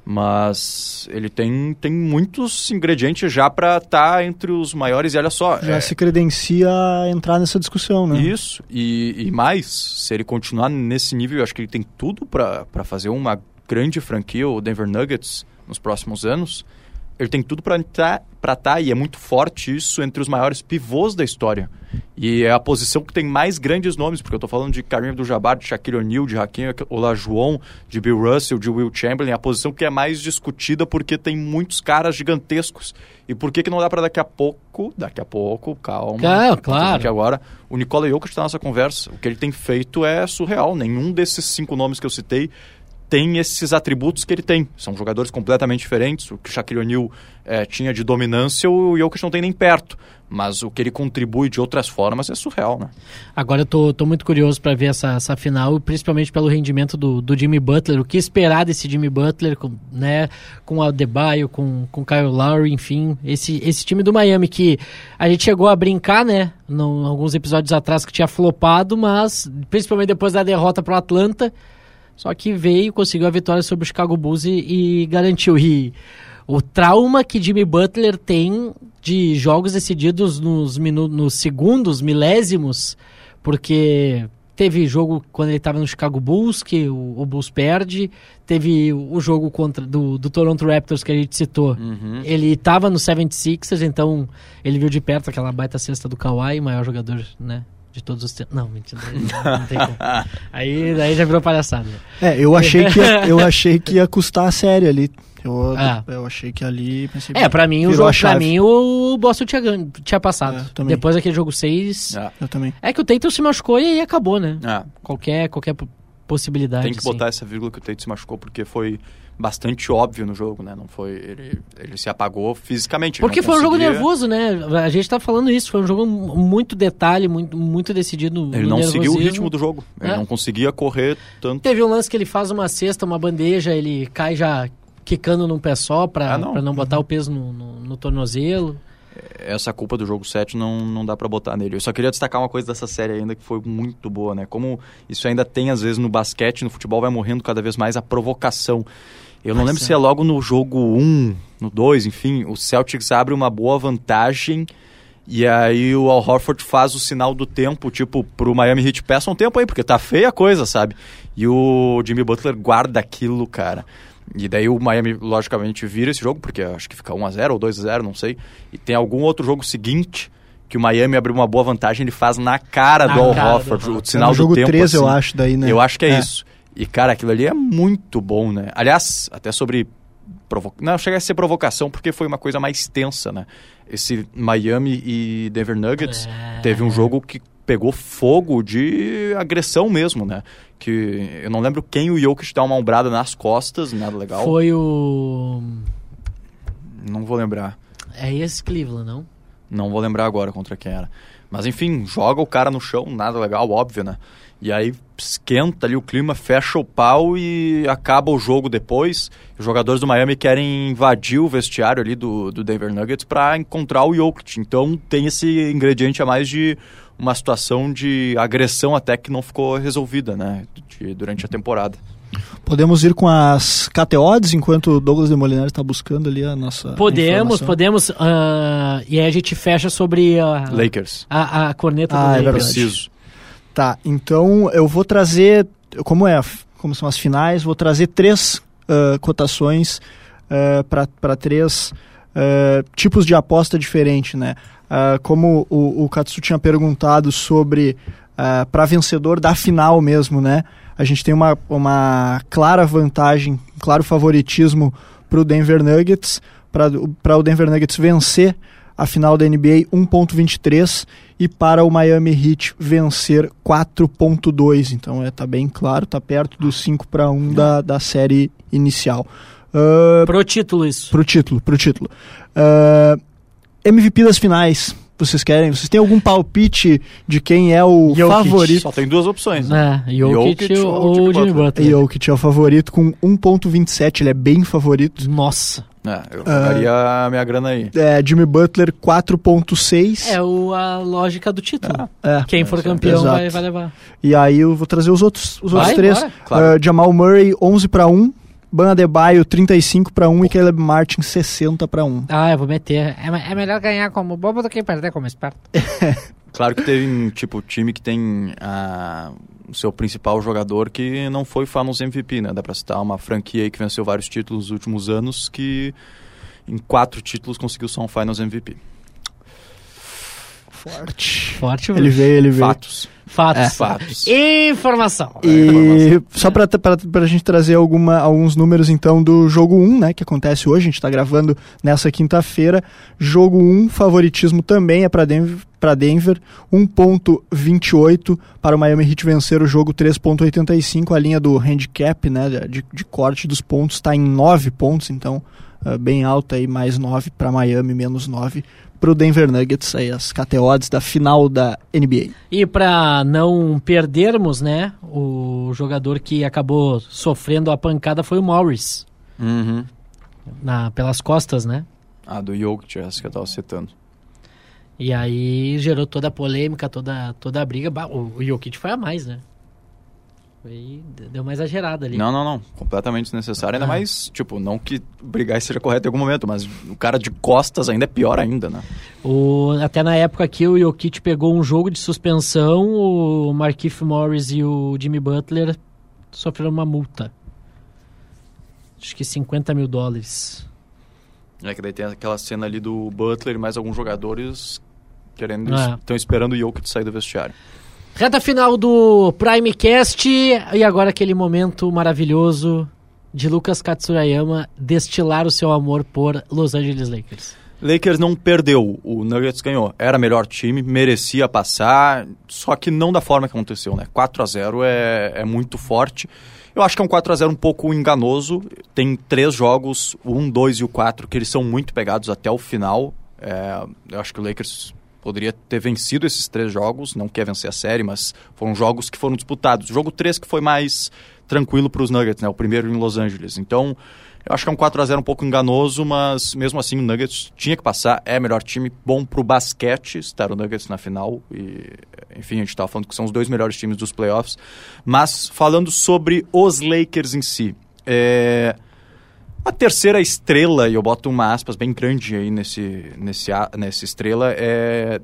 mas ele tem, tem muitos ingredientes já para estar tá entre os maiores. E olha só já é... se credencia a entrar nessa discussão né? Isso. E, e mais se ele continuar nesse nível eu acho que ele tem tudo para fazer uma grande franquia o Denver Nuggets nos próximos anos ele tem tudo para estar tá, e é muito forte isso entre os maiores pivôs da história. E é a posição que tem mais grandes nomes, porque eu estou falando de Karim Abdul-Jabbar, de Shaquille O'Neal, de Hakim Olajuwon, de Bill Russell, de Will Chamberlain, a posição que é mais discutida porque tem muitos caras gigantescos. E por que, que não dá para daqui a pouco, daqui a pouco, calma, claro, claro. que agora, o Nikola Jokic está na nossa conversa. O que ele tem feito é surreal. Nenhum desses cinco nomes que eu citei tem esses atributos que ele tem. São jogadores completamente diferentes. O que o Shaquille O'Neal é, tinha de dominância, o Jokic não tem nem perto. Mas o que ele contribui de outras formas é surreal, né? Agora eu tô, tô muito curioso para ver essa, essa final, principalmente pelo rendimento do, do Jimmy Butler. O que esperar desse Jimmy Butler, com, né? Com o Adebayo, com, com Kyle Lowry, enfim. Esse, esse time do Miami que a gente chegou a brincar, né? Alguns episódios atrás que tinha flopado, mas principalmente depois da derrota pro Atlanta só que veio, conseguiu a vitória sobre o Chicago Bulls e, e garantiu. E o trauma que Jimmy Butler tem de jogos decididos nos, nos segundos, milésimos, porque teve jogo quando ele estava no Chicago Bulls, que o, o, Bulls perde, teve o jogo contra do, do Toronto Raptors que a gente citou. Uhum. Ele estava no 76ers, então ele viu de perto aquela baita cesta do Kawhi, maior jogador, né? De todos os tempos. Não, mentira. Não, não tem como. *laughs* Aí daí já virou palhaçada. É, eu achei que ia, eu achei que ia custar a série ali. Eu, ah. eu achei que ali. Pensei, é, pra mim, o jogo, pra mim o Boston tinha, tinha passado. É, Depois daquele jogo 6. É. Eu também. É que o Tatum se machucou e aí acabou, né? É. Qualquer, qualquer possibilidade. Tem que assim. botar essa vírgula que o Tatum se machucou, porque foi bastante óbvio no jogo, né? Não foi ele, ele se apagou fisicamente. Porque foi conseguia... um jogo nervoso, né? A gente tá falando isso, foi um jogo muito detalhe, muito, muito decidido. Ele não seguiu o ritmo do jogo. Ele é. não conseguia correr tanto. Teve um lance que ele faz uma cesta, uma bandeja, ele cai já quicando num pé só para ah, não. Pra não botar o peso no, no, no tornozelo essa culpa do jogo 7 não, não dá para botar nele. Eu só queria destacar uma coisa dessa série ainda que foi muito boa, né? Como isso ainda tem, às vezes, no basquete, no futebol, vai morrendo cada vez mais a provocação. Eu não lembro se é logo no jogo 1, no 2, enfim, o Celtics abre uma boa vantagem e aí o Al Horford faz o sinal do tempo, tipo, pro Miami Heat, peça um tempo aí, porque tá feia a coisa, sabe? E o Jimmy Butler guarda aquilo, cara. E daí o Miami, logicamente, vira esse jogo, porque acho que fica 1x0 ou 2x0, não sei. E tem algum outro jogo seguinte que o Miami abriu uma boa vantagem, ele faz na cara na do Al Horford, o sinal é do jogo tempo. jogo 13, assim. eu acho, daí, né? Eu acho que é, é, isso. E, cara, aquilo ali é muito bom, né? Aliás, até sobre... Provo... Não, chega a ser provocação, porque foi uma coisa mais tensa, né? Esse Miami e Denver Nuggets é... teve um jogo que pegou fogo de agressão mesmo, né? Que eu não lembro quem o Jokic dá uma ombrada nas costas, nada legal. Foi o... Não vou lembrar. É esse Cleveland, não? Não vou lembrar agora contra quem era. Mas enfim, joga o cara no chão, nada legal, óbvio, né? E aí esquenta ali o clima, fecha o pau e acaba o jogo depois. Os jogadores do Miami querem invadir o vestiário ali do, do Denver Nuggets para encontrar o Jokic. Então tem esse ingrediente a mais de uma situação de agressão até que não ficou resolvida, né, de, durante a temporada. Podemos ir com as KTOs enquanto o Douglas de Molinari está buscando ali a nossa. Podemos, informação. podemos. Uh, e aí a gente fecha sobre a. Lakers. A, a corneta ah, do é Lakers. Preciso. Tá, então eu vou trazer. Como é? Como são as finais, vou trazer três uh, cotações uh, para três tipos de aposta diferente, né? Uh, como o, o Katsu tinha perguntado sobre uh, para vencedor da final mesmo, né? A gente tem uma, uma clara vantagem, claro favoritismo para o Denver Nuggets, para o Denver Nuggets vencer a final da NBA 1.23 e para o Miami Heat vencer 4.2. Então é tá bem claro, tá perto do 5 para 1 da, da série inicial. Uh, pro título isso. Pro título, pro título. Uh, MVP das finais. Vocês querem? Vocês têm algum palpite de quem é o Jokic. favorito? Só tem duas opções. Né? É, Jokic, Jokic ou, ou Jimmy Butler. Jokic é o favorito com 1.27, ele é bem favorito. Nossa. É, eu daria uh, a minha grana aí. É, Jimmy Butler 4.6. É o, a lógica do título. É. Quem for é, campeão vai, vai, levar. E aí eu vou trazer os outros, os vai, outros três. Claro. Uh, Jamal Murray 11 para 1. Ban Adebayo 35 para 1 e Caleb Martin 60 para 1. Ah, eu vou meter. É, é melhor ganhar como bobo do que perder como esperto. *laughs* claro que teve tipo time que tem a, o seu principal jogador que não foi Finals MVP, né? Dá para citar uma franquia aí que venceu vários títulos nos últimos anos que em quatro títulos conseguiu só um Finals MVP. Forte. Forte, Ele veio, ele veio. Fatos. Fatos. É. Fatos. Informação. E só pra, pra, pra gente trazer alguma, alguns números então do jogo 1, né, que acontece hoje, a gente tá gravando nessa quinta-feira. Jogo 1, favoritismo também é pra Denver, pra Denver 1.28 para o Miami Heat vencer o jogo 3.85, a linha do handicap, né, de, de corte dos pontos está em 9 pontos, então uh, bem alta aí, mais 9 para Miami, menos 9 para o Denver Nuggets, aí as KTOs da final da NBA. E para não perdermos, né, o jogador que acabou sofrendo a pancada foi o Morris, Uhum. na, pelas costas, né? Ah, do Jokic, essa que eu tava citando. E aí gerou toda a polêmica, toda, toda a briga. O, o Jokic foi a mais, né? Foi, deu uma exagerada ali. Não, não, não. Completamente desnecessário. Ainda Ah. mais, tipo, não que brigar seja correto em algum momento, mas o cara de costas ainda é pior ainda, né? O, até na época aqui o Jokic pegou um jogo de suspensão, o Markif Morris e o Jimmy Butler sofreram uma multa. Acho que 50 mil dólares. É que daí tem aquela cena ali do Butler e mais alguns jogadores querendo, É. estão esperando o Jokic sair do vestiário. Reta final do Primecast e agora aquele momento maravilhoso de Lucas Katsurayama destilar o seu amor por Los Angeles Lakers. Lakers não perdeu, o Nuggets ganhou. Era melhor time, merecia passar, só que não da forma que aconteceu, né? 4 a 0 é, é muito forte. Eu acho que é um 4 a 0 um pouco enganoso. Tem três jogos, o 1, 2 e o 4, que eles são muito pegados até o final. É, eu acho que o Lakers poderia ter vencido esses três jogos, não quer vencer a série, mas foram jogos que foram disputados. O jogo 3 que foi mais tranquilo para os Nuggets, né? O primeiro em Los Angeles. Então, eu acho que é um 4 a 0 um pouco enganoso, mas mesmo assim o Nuggets tinha que passar, é melhor time, bom pro basquete estar o Nuggets na final e enfim, a gente estava falando que são os dois melhores times dos playoffs, mas falando sobre os Lakers em si, é... a terceira estrela, e eu boto uma aspas bem grande aí nesse, nesse, nessa estrela, é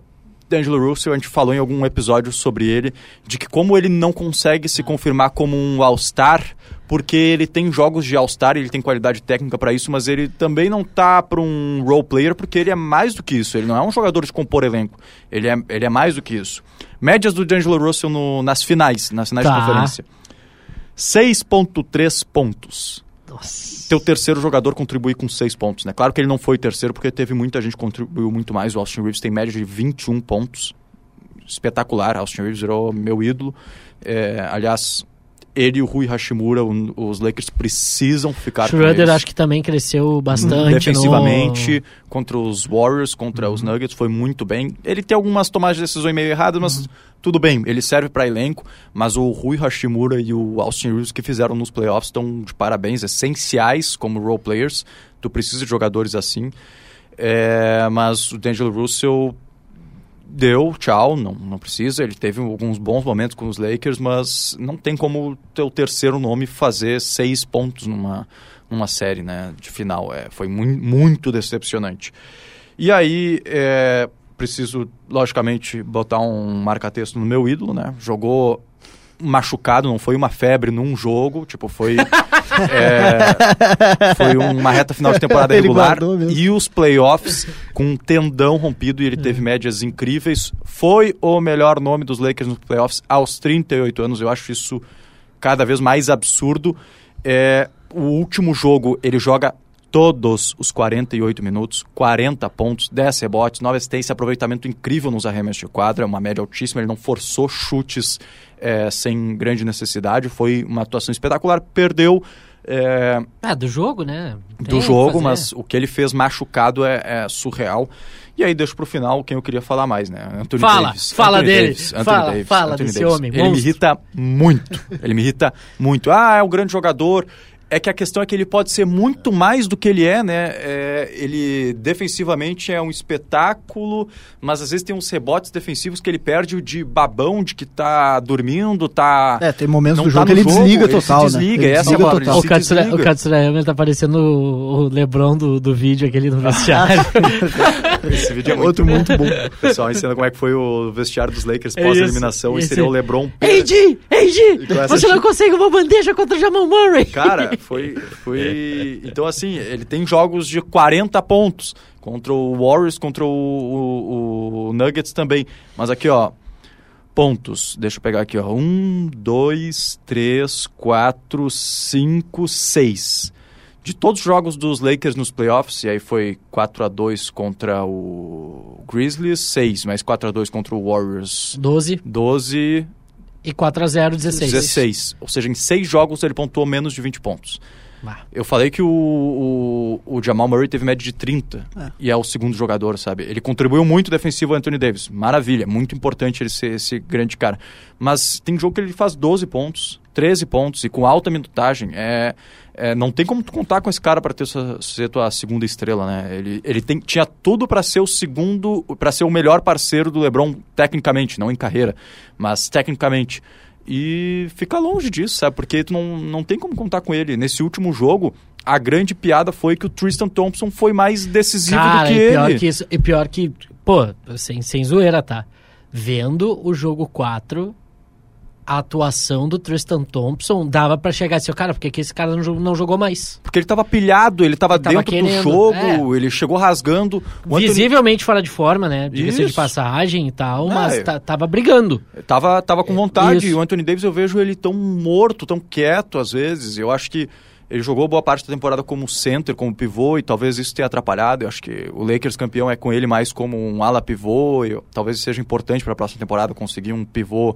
D'Angelo Russell, a gente falou em algum episódio sobre ele, de que como ele não consegue se confirmar como um All-Star, porque ele tem jogos de All-Star, ele tem qualidade técnica para isso, mas ele também não tá para um role player, porque ele é mais do que isso, ele não é um jogador de compor elenco, ele é, ele é mais do que isso. Médias do D'Angelo Russell no- nas finais, nas finais Tá. de conferência. 6.3 pontos Nossa. teu terceiro jogador contribui com seis pontos, né? Claro que ele não foi terceiro porque teve muita gente que contribuiu muito mais. O Austin Reeves tem média de 21 pontos. Espetacular. Austin Reeves virou meu ídolo. É, aliás, ele e o Rui Hashimura, o- os Lakers precisam ficar com Schroeder acho que também cresceu bastante. Defensivamente, contra os Warriors, contra Uhum. os Nuggets, foi muito bem. Ele tem algumas tomadas de decisões meio erradas, mas Uhum. tudo bem, ele serve para elenco. Mas o Rui Hashimura e o Austin Reeves que fizeram nos playoffs estão de parabéns, essenciais como role players. Tu precisa de jogadores assim. É, mas o D'Angelo Russell deu, tchau, não, não precisa. Ele teve alguns bons momentos com os Lakers, mas não tem como teu terceiro nome fazer seis pontos numa, numa série né, de final. É, foi mu muito decepcionante. E aí, é, preciso, logicamente, botar um marca-texto no meu ídolo, né? Jogou machucado, não foi uma febre num jogo, tipo, foi... *laughs* é, foi uma reta final de temporada *laughs* regular e os playoffs com um tendão rompido e ele teve médias incríveis. Foi o melhor nome dos Lakers nos playoffs aos 38 anos. Eu acho isso cada vez mais absurdo. É, o último jogo ele joga todos os 48 minutos, 40 pontos, 10 rebotes, 9 assistências, aproveitamento incrível nos arremessos de quadra, uma média altíssima, ele não forçou chutes é, sem grande necessidade, foi uma atuação espetacular, perdeu é, Ah, do jogo, né? Tem do jogo, mas o que ele fez machucado é, é surreal. E aí deixo pro final quem eu queria falar mais, né? Anthony Fala, Davis. fala Anthony dele. Davis, Anthony Fala, Davis, fala Anthony desse Davis. homem, Ele me monstro. irrita muito. ele me irrita muito. Ah, é um grande jogador. É que a questão é que ele pode ser muito mais do que ele é, né? É, ele defensivamente é um espetáculo, mas às vezes tem uns rebotes defensivos que ele perde de babão, de que tá dormindo, tá. É, tem momentos Não do tá jogo no que ele jogo, desliga ele se total, desliga, né? Ele essa é a desliga palavra, total. O desliga. o Katsurayama tá parecendo o, o Lebron do, do vídeo aquele no vestiário. *laughs* Esse vídeo é muito Outro muito bom. O pessoal ensina como é que foi o vestiário dos Lakers É pós-eliminação e isso, seria esse- o LeBron. Com essa Você não consegue uma bandeja contra o Jamal Murray! Cara, *laughs* foi, foi... Então, assim, ele tem jogos de 40 pontos contra o Warriors, contra o, o, o Nuggets também. Mas aqui, ó, pontos. Deixa eu pegar aqui, ó. Um, dois, três, quatro, cinco, seis. De todos os jogos dos Lakers nos playoffs, e aí foi 4 a 2 contra o Grizzlies, 6, mas 4 a 2 contra o Warriors, 12 12, e 4 a 0 16. 16. Ou seja, em 6 jogos ele pontuou menos de 20 pontos. Bah. Eu falei que o, o, o Jamal Murray teve média de 30 É. e é o segundo jogador, sabe? Ele contribuiu muito defensivo ao Anthony Davis. Maravilha, muito importante ele ser esse grande cara. Mas tem jogo que ele faz 12 pontos, 13 pontos e com alta minutagem. É, é, não tem como tu contar com esse cara para ter sua, ser tua segunda estrela, né? Ele, ele tem, tinha tudo para ser o segundo, para ser o melhor parceiro do LeBron tecnicamente, não em carreira, mas tecnicamente. E fica longe disso, sabe? Porque tu não, não tem como contar com ele. Nesse último jogo, a grande piada foi que o Tristan Thompson foi mais decisivo Cara, do que e pior ele. que isso, e pior que, pô, sem, sem zoeira, tá? Vendo o jogo 4, a atuação do Tristan Thompson dava pra chegar assim, cara, por que esse cara não, jogou- não jogou mais? Porque ele tava pilhado, ele tava Ele tava dentro querendo, do jogo, é. ele chegou rasgando. O Anthony Visivelmente fora de forma, né? Diga-se de passagem e tal, mas é- ta- tava brigando. Tava, tava com vontade. Isso. E o Anthony Davis eu vejo ele tão morto, tão quieto às vezes. Eu acho que ele jogou boa parte da temporada como center, como pivô, e talvez isso tenha atrapalhado. Eu acho que o Lakers campeão é com ele mais como um ala pivô. E talvez seja importante para a próxima temporada conseguir um pivô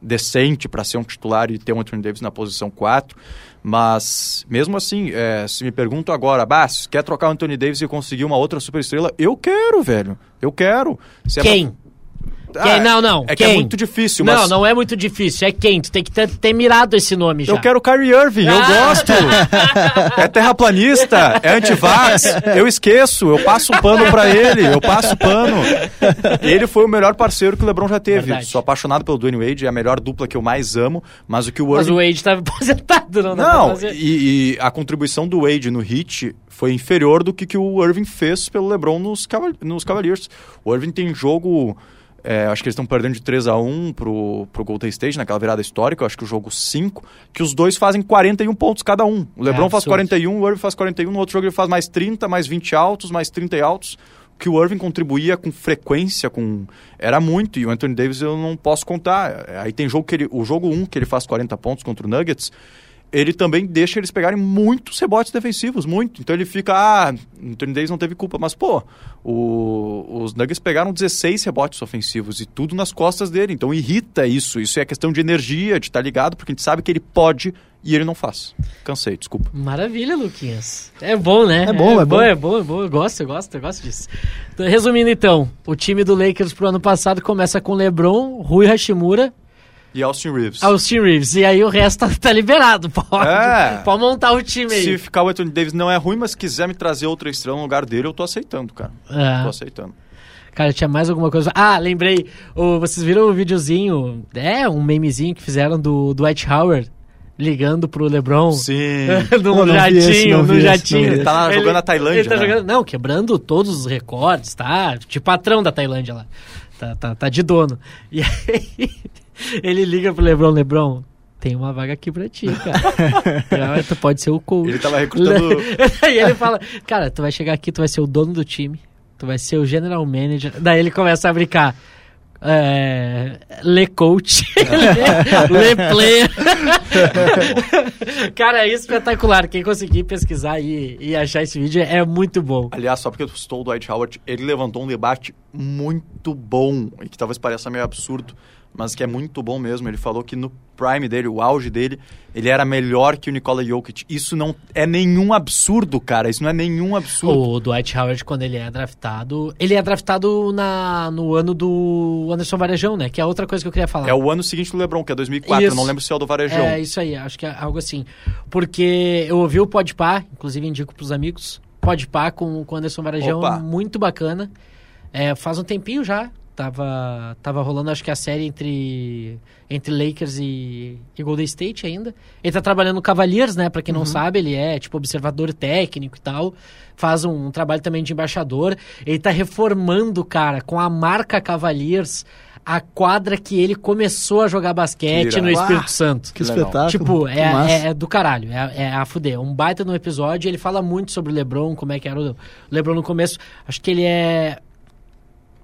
decente para ser um titular e ter um Anthony Davis na posição 4. Mas, mesmo assim, é, se me perguntam agora, Bass, quer trocar o Anthony Davis e conseguir uma outra superestrela? Eu quero, velho. Eu quero. Se é pra- Quem? Ah? Não, não. É que quem? é muito difícil, Não, mas... não é muito difícil. É quem? Tu tem que ter, ter mirado esse nome já. Eu quero o Kyrie Irving, eu Ah! gosto. *laughs* É terraplanista, é antivax. Eu esqueço, eu passo pano pra ele, eu passo pano. Ele foi o melhor parceiro que o LeBron já teve. Verdade. Sou apaixonado pelo Dwayne Wade, é a melhor dupla que eu mais amo, mas o que o Mas Irving... o Wade tava *laughs* aposentado, não Não, fazer. e, e a contribuição do Wade no Heat foi inferior do que, que o Irving fez pelo LeBron nos, Caval nos Cavaliers. O Irving tem jogo... é, acho que eles estão perdendo de 3 a 1 pro, pro Golden State naquela virada histórica, acho que o jogo 5, que os dois fazem 41 pontos cada um. O LeBron É, faz absurdo. 41, o Irving faz 41, no outro jogo ele faz mais 30, mais 20 altos, mais 30 e altos. Que o Irving contribuía com frequência, com era muito, e o Anthony Davis eu não posso contar. Aí tem jogo que ele, o jogo 1 que ele faz 40 pontos contra o Nuggets, ele também deixa eles pegarem muitos rebotes defensivos, muito. Então ele fica, ah, o Anthony Davis não teve culpa, mas pô, o- os Nuggets pegaram 16 rebotes ofensivos e tudo nas costas dele. Então irrita isso, isso é questão de energia, de estar ligado, porque a gente sabe que ele pode e ele não faz. Cansei, desculpa. Maravilha, Luquinhas. É bom, né? É bom, é bom. É bom, é bom. Eu gosto, eu gosto, eu gosto disso. Então, resumindo então, o time do Lakers pro ano passado começa com LeBron, Rui Hashimura, E Austin Reeves. Austin Reeves. E aí o resto tá, tá liberado. Pode, É. *laughs* pode montar o time aí. Se ficar o Anthony Davis não é ruim, mas se quiser me trazer outra estrela no lugar dele, eu tô aceitando, cara. É. Tô aceitando. Cara, tinha mais alguma coisa. Ah, lembrei. O, vocês viram o videozinho? É, um memezinho que fizeram do Dwight Howard ligando pro LeBron. Sim. *laughs* no Não, esse, jatinho, no esse, não jatinho. Ele tá jogando na Tailândia, Ele tá né? jogando, não, quebrando todos os recordes, tá? Tipo patrão da Tailândia lá. Tá, tá, tá de dono. E aí ele liga pro Lebron, Lebron, tem uma vaga aqui pra ti, cara. *laughs* Tu pode ser o coach. Ele tava recrutando. *laughs* e ele fala, cara, tu vai chegar aqui, tu vai ser o dono do time, tu vai ser o general manager. Daí ele começa a brincar. É, le coach, le, *laughs* le player. Cara, é espetacular. Quem conseguir pesquisar e, e achar esse vídeo é muito bom. Aliás, só porque tu citou o Dwight Howard, ele levantou um debate muito bom, e que talvez pareça meio absurdo, mas que é muito bom mesmo. Ele falou que no prime dele, o auge dele, ele era melhor que o Nikola Jokic. Isso não é nenhum absurdo, cara. Isso não é nenhum absurdo. O Dwight Howard, quando ele é draftado, ele é draftado na, no ano do Anderson Varejão, né? Que é outra coisa que eu queria falar. É o ano seguinte do LeBron, que é 2004. Isso. Eu não lembro se é o do Varejão. É isso aí, acho que é algo assim. Porque eu ouvi o Podpah, inclusive indico pros amigos, Podpah com o Anderson Varejão, Opa. muito bacana. É, faz um tempinho já, tava, tava rolando acho que a série entre, entre Lakers e, e Golden State ainda. Ele tá trabalhando no Cavaliers, né, pra quem não sabe, ele é tipo observador técnico e tal. Faz um, um trabalho também de embaixador. Ele tá reformando, cara, com a marca Cavaliers a quadra que ele começou a jogar basquete Que no. Espírito Santo. Que espetáculo. Tipo, é, é, é do caralho, é, é a fuder. Um baita no episódio, ele fala muito sobre o LeBron, como é que era o LeBron no começo. Acho que ele é.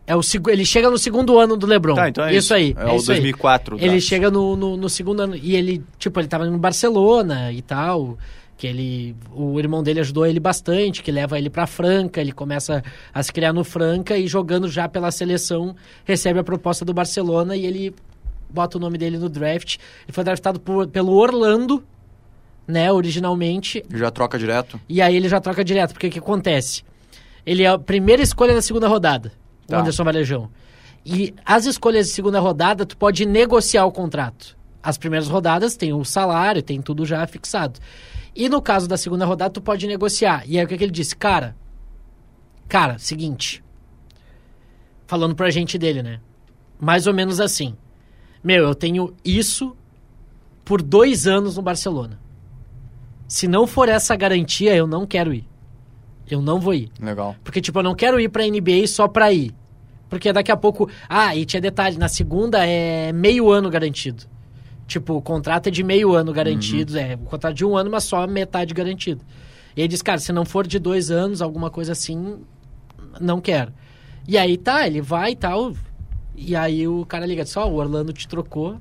É o, ele chega no segundo ano do LeBron. Tá, então é isso. aí. É, o isso aí. 2004. Ele draft. chega no, no, no segundo ano e ele, tipo, ele tava no Barcelona e tal, que ele, o irmão dele ajudou ele bastante, que leva ele pra Franca, ele começa a se criar no Franca e jogando já pela seleção, recebe a proposta do Barcelona e ele bota o nome dele no draft. Ele foi draftado por- pelo Orlando, né, originalmente, Já troca direto. e aí ele já troca direto, porque o que acontece? Ele é a primeira escolha da segunda rodada, Tá. o Anderson Varejão. E as escolhas de segunda rodada, tu pode negociar o contrato. As primeiras rodadas tem o salário, tem tudo já fixado. E no caso da segunda rodada, tu pode negociar. E aí o que, que ele disse? Cara, cara, seguinte. Falando pra gente dele, né? Mais ou menos assim. Meu, eu tenho isso por dois anos no Barcelona. Se não for essa garantia, eu não quero ir. Eu não vou ir. Legal. Porque, tipo, eu não quero ir pra NBA só pra ir. Porque daqui a pouco. Ah, e tinha detalhe: na segunda é meio ano garantido. Tipo, o contrato é de meio ano garantido. É, o contrato de um ano, mas só metade garantido. E ele diz, cara, se não for de dois anos, alguma coisa assim, não quero. E aí tá, ele vai e tal. E aí o cara liga, diz, ó, o Orlando te trocou,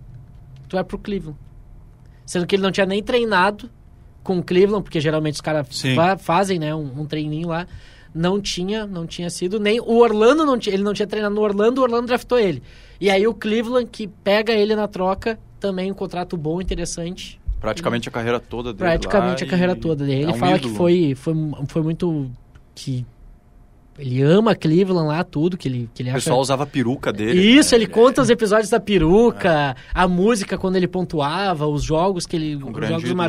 tu é pro Cleveland. Sendo que ele não tinha nem treinado com o Cleveland, porque geralmente os caras fa- fazem, né, um, um treininho lá. Não tinha, não tinha sido nem o Orlando não tinha, ele não tinha treinado no Orlando, o Orlando draftou ele. E aí o Cleveland que pega ele na troca, também um contrato bom, interessante. Praticamente a carreira toda dele. Praticamente lá a carreira e toda dele. é Ele um fala ídolo. que foi, foi, foi muito que ele ama Cleveland lá tudo, que ele que ele O acha pessoal usava a peruca dele. isso, né? ele conta os episódios da peruca, a música quando ele pontuava, os jogos que ele. os Um grande jogos ídolo lá.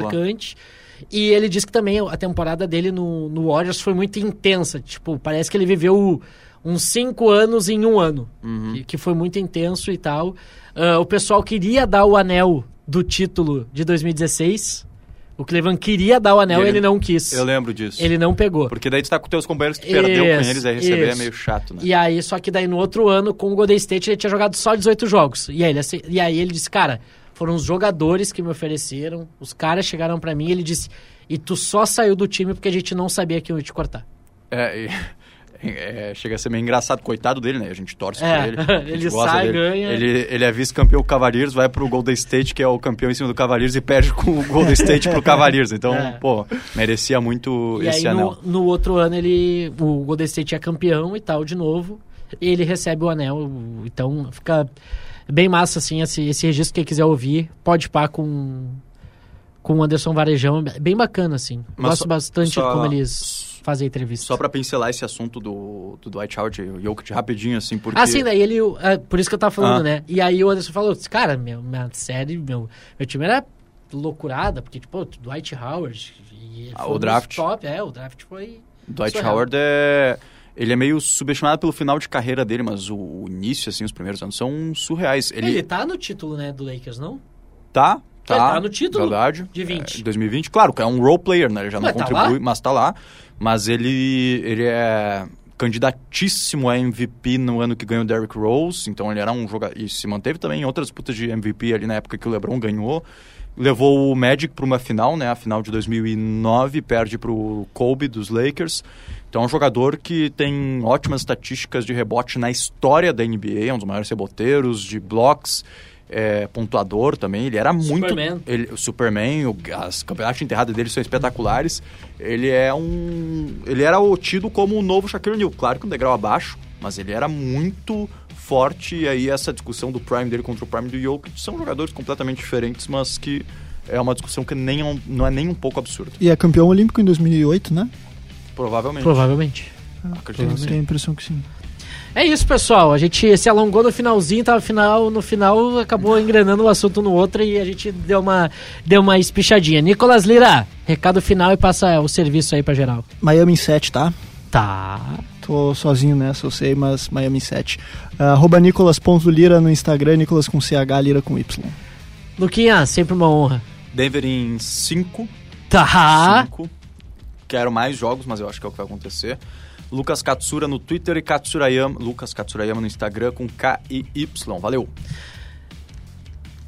E ele diz que também a temporada dele no, no Warriors foi muito intensa. Tipo, parece que ele viveu uns cinco anos em um ano. Uhum. Que, que foi muito intenso e tal. Ah, o pessoal queria dar o anel do título de 2016. O Cleveland queria dar o anel E ele- ele, não quis. Eu lembro disso. Ele não pegou. Porque daí tu tá com teus companheiros que tu perdeu com eles, aí receber é isso. meio chato, né? E aí, só que daí no outro ano, com o Golden State, ele tinha jogado só 18 jogos. E aí ele, e aí ele disse, cara, foram os jogadores que me ofereceram, os caras chegaram pra mim e ele disse, e tu só saiu do time porque a gente não sabia que eu ia te cortar. É, *laughs* é, chega a ser meio engraçado, coitado dele, né? A gente torce É, pra ele. *laughs* ele sai, dele. ganha. Ele, ele é vice-campeão com o Cavaliers, vai pro Golden State, que é o campeão em cima do Cavaliers, e perde com o Golden State pro Cavaliers. *laughs* Então, É. pô, merecia muito e esse aí anel. no, no outro ano ele, o Golden State é campeão e tal de novo, e ele recebe o anel. Então fica bem massa assim esse, esse registro, quem quiser ouvir, pode pá com com o Anderson Varejão, bem bacana assim. Mas Gosto só- bastante só- como eles fazem a entrevista. Só pra pincelar esse assunto do, do Dwight Howard e o Jokic rapidinho, assim, porque... Ah, sim, daí ele. é, por isso que eu tava falando, Ah. né? E aí o Anderson falou: cara, meu, minha série, meu, meu time era loucurada, porque, tipo, Dwight Howard. E Ah, foi o draft. Top, é, o draft foi. Dwight surreal. Howard é... Ele é meio subestimado pelo final de carreira dele, mas o, o início, assim, os primeiros anos são surreais. Ele, Ele, tá no título, né, do Lakers, não? tá, tá. Ele tá no título Verdade. de 20. É, 2020. Claro, é um role player, né? Ele já não Mas tá contribui, lá? mas tá lá. Mas ele, ele é candidatíssimo a MVP no ano que ganhou o Derrick Rose. Então ele era um jogador... E se manteve também em outras disputas de MVP ali na época que o LeBron ganhou. Levou o Magic para uma final, né? A final de 2009, perde para o Kobe dos Lakers. Então é um jogador que tem ótimas estatísticas de rebote na história da NBA, é um dos maiores reboteiros, de blocos, é, pontuador também. Ele era muito. Superman. Ele, o Superman, o, as campeonatos de enterrada dele são espetaculares. Ele é um. Ele era o tido como o novo Shaquille O'Neal, claro que um degrau abaixo, mas ele era muito forte. E aí essa discussão do prime dele contra o prime do Jokic são jogadores completamente diferentes, mas que é uma discussão que nem, é um- não é nem um pouco absurda. E é campeão olímpico em 2008, né? Provavelmente. Provavelmente. Acredito que sim. Tenho a impressão que sim. É isso, pessoal. A gente se alongou no finalzinho, tava final, no final acabou engrenando um assunto no outro e a gente deu uma, deu uma espichadinha. Nicolas Lira, recado final e passa o serviço aí pra geral. Miami em 7, tá? Tá. Tô sozinho nessa, eu sei, mas Miami em 7. Ah, arroba Nicolas.lira no Instagram, Nicolas com CH, Lira com Y. Luquinha, sempre uma honra. Denver em 5. Tá. 5. Quero mais jogos, mas eu acho que é o que vai acontecer. Lucas Katsura no Twitter e Katsurayama, Lucas Katsurayama no Instagram com K e Y. Valeu.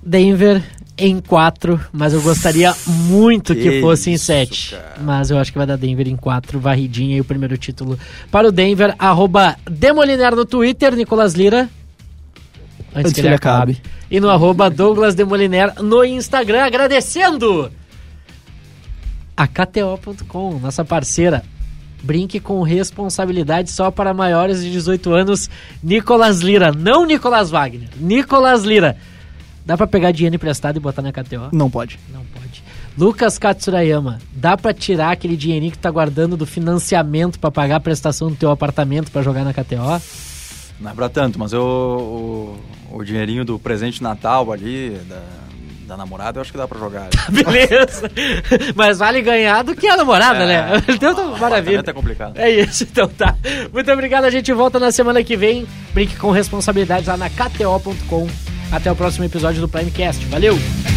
Denver em 4, mas eu gostaria muito que, Que fosse em isso, 7. cara. Mas eu acho que vai dar Denver em 4, varridinha e o primeiro título para o Denver. Arroba Demoliner no Twitter, Nicolas Lira. Antes, que ele acabe. E no arroba Douglas Demoliner no Instagram, agradecendo a KTO.com, nossa parceira. Brinque com responsabilidade só para maiores de 18 anos. Nicolas Lira, não Nicolas Wagner. Nicolas Lira. Dá pra pegar dinheiro emprestado e botar na KTO? Não pode. Não pode. Lucas Katsurayama, dá pra tirar aquele dinheirinho que tá guardando do financiamento pra pagar a prestação do teu apartamento pra jogar na KTO? Não é pra tanto, mas eu, o, o dinheirinho do presente Natal ali, da, da namorada, eu acho que dá pra jogar. *laughs* Beleza. Mas vale ganhar do que a namorada, É, né? Então tá maravilha. É complicado. É isso, então tá. Muito obrigado, a gente volta na semana que vem. Brinque com responsabilidade lá na KTO.com. Até o próximo episódio do Primecast. Valeu!